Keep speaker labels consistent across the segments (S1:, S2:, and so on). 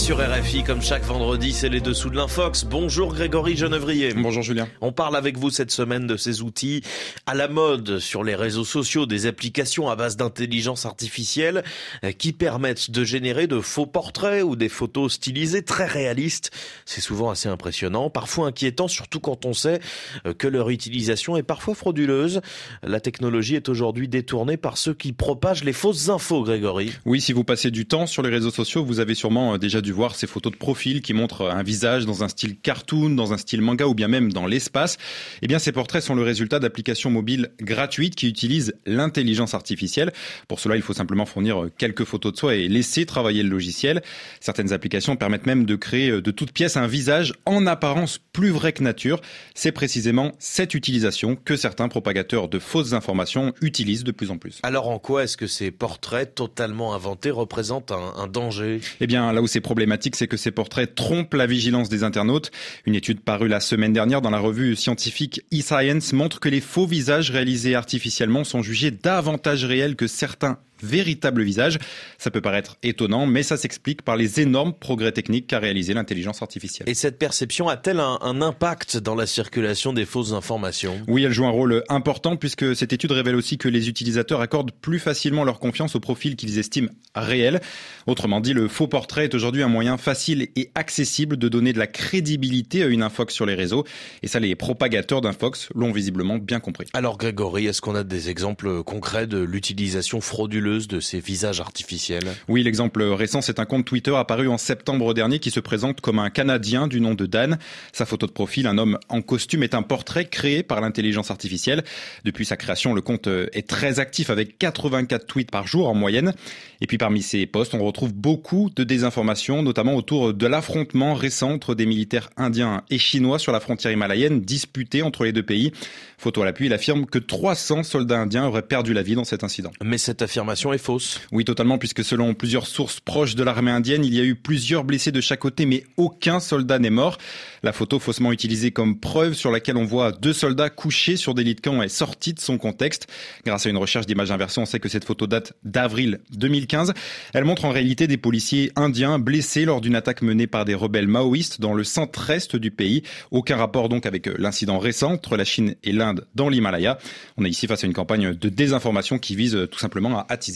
S1: sur RFI, comme chaque vendredi, c'est les dessous de l'Infox. Bonjour Grégory Genevrier.
S2: Bonjour Julien.
S1: On parle avec vous cette semaine de ces outils à la mode sur les réseaux sociaux, des applications à base d'intelligence artificielle euh, qui permettent de générer de faux portraits ou des photos stylisées très réalistes. C'est souvent assez impressionnant, parfois inquiétant, surtout quand on sait euh, que leur utilisation est parfois frauduleuse. La technologie est aujourd'hui détournée par ceux qui propagent les fausses infos, Grégory.
S2: Oui, si vous passez du temps sur les réseaux sociaux, vous avez sûrement euh, déjà dû voir ces photos de profil qui montrent un visage dans un style cartoon, dans un style manga ou bien même dans l'espace. Eh bien, ces portraits sont le résultat d'applications mobiles gratuites qui utilisent l'intelligence artificielle. Pour cela, il faut simplement fournir quelques photos de soi et laisser travailler le logiciel. Certaines applications permettent même de créer de toutes pièces un visage en apparence plus vrai que nature. C'est précisément cette utilisation que certains propagateurs de fausses informations utilisent de plus en plus.
S1: Alors en quoi est-ce que ces portraits totalement inventés représentent un, un danger?
S2: Eh bien, là où c'est problématique, c'est que ces portraits trompent la vigilance des internautes. Une étude parue la semaine dernière dans la revue scientifique eScience montre que les faux visages réalisés artificiellement sont jugés davantage réels que certains véritable visage. Ça peut paraître étonnant, mais ça s'explique par les énormes progrès techniques qu'a réalisé l'intelligence artificielle.
S1: Et cette perception a-t-elle un, un, impact dans la circulation des fausses informations?
S2: Oui, elle joue un rôle important puisque cette étude révèle aussi que les utilisateurs accordent plus facilement leur confiance au profil qu'ils estiment réel. Autrement dit, le faux portrait est aujourd'hui un moyen facile et accessible de donner de la crédibilité à une infox sur les réseaux. Et ça, les propagateurs d'infox l'ont visiblement bien compris.
S1: Alors Grégory, est-ce qu'on a des exemples concrets de l'utilisation frauduleuse de ces visages artificiels
S2: Oui, l'exemple récent, c'est un compte Twitter apparu en septembre dernier qui se présente comme un Canadien du nom de Dan. Sa photo de profil, un homme en costume, est un portrait créé par l'intelligence artificielle. Depuis sa création, le compte est très actif avec 84 tweets par jour en moyenne. Et puis parmi ces posts, on retrouve beaucoup de désinformations, notamment autour de l'affrontement récent entre des militaires indiens et chinois sur la frontière himalayenne, disputée entre les deux pays. Photo à l'appui, il affirme que 300 soldats indiens auraient perdu la vie dans cet incident.
S1: Mais cette affirmation est fausse.
S2: Oui, totalement, puisque selon plusieurs sources proches de l'armée indienne, il y a eu plusieurs blessés de chaque côté, mais aucun soldat n'est mort. La photo faussement utilisée comme preuve sur laquelle on voit deux soldats couchés sur des lits de camp est sortie de son contexte. Grâce à une recherche d'images inversées, on sait que cette photo date d'avril 2015. Elle montre en réalité des policiers indiens blessés lors d'une attaque menée par des rebelles maoïstes dans le centre-est du pays. Aucun rapport donc avec l'incident récent entre la Chine et l'Inde dans l'Himalaya. On est ici face à une campagne de désinformation qui vise tout simplement à attiser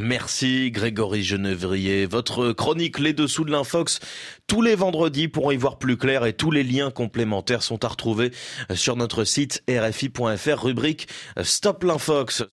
S1: Merci Grégory Genevrier. Votre chronique Les Dessous de l'Infox tous les vendredis pour y voir plus clair et tous les liens complémentaires sont à retrouver sur notre site rfi.fr rubrique Stop l'Infox.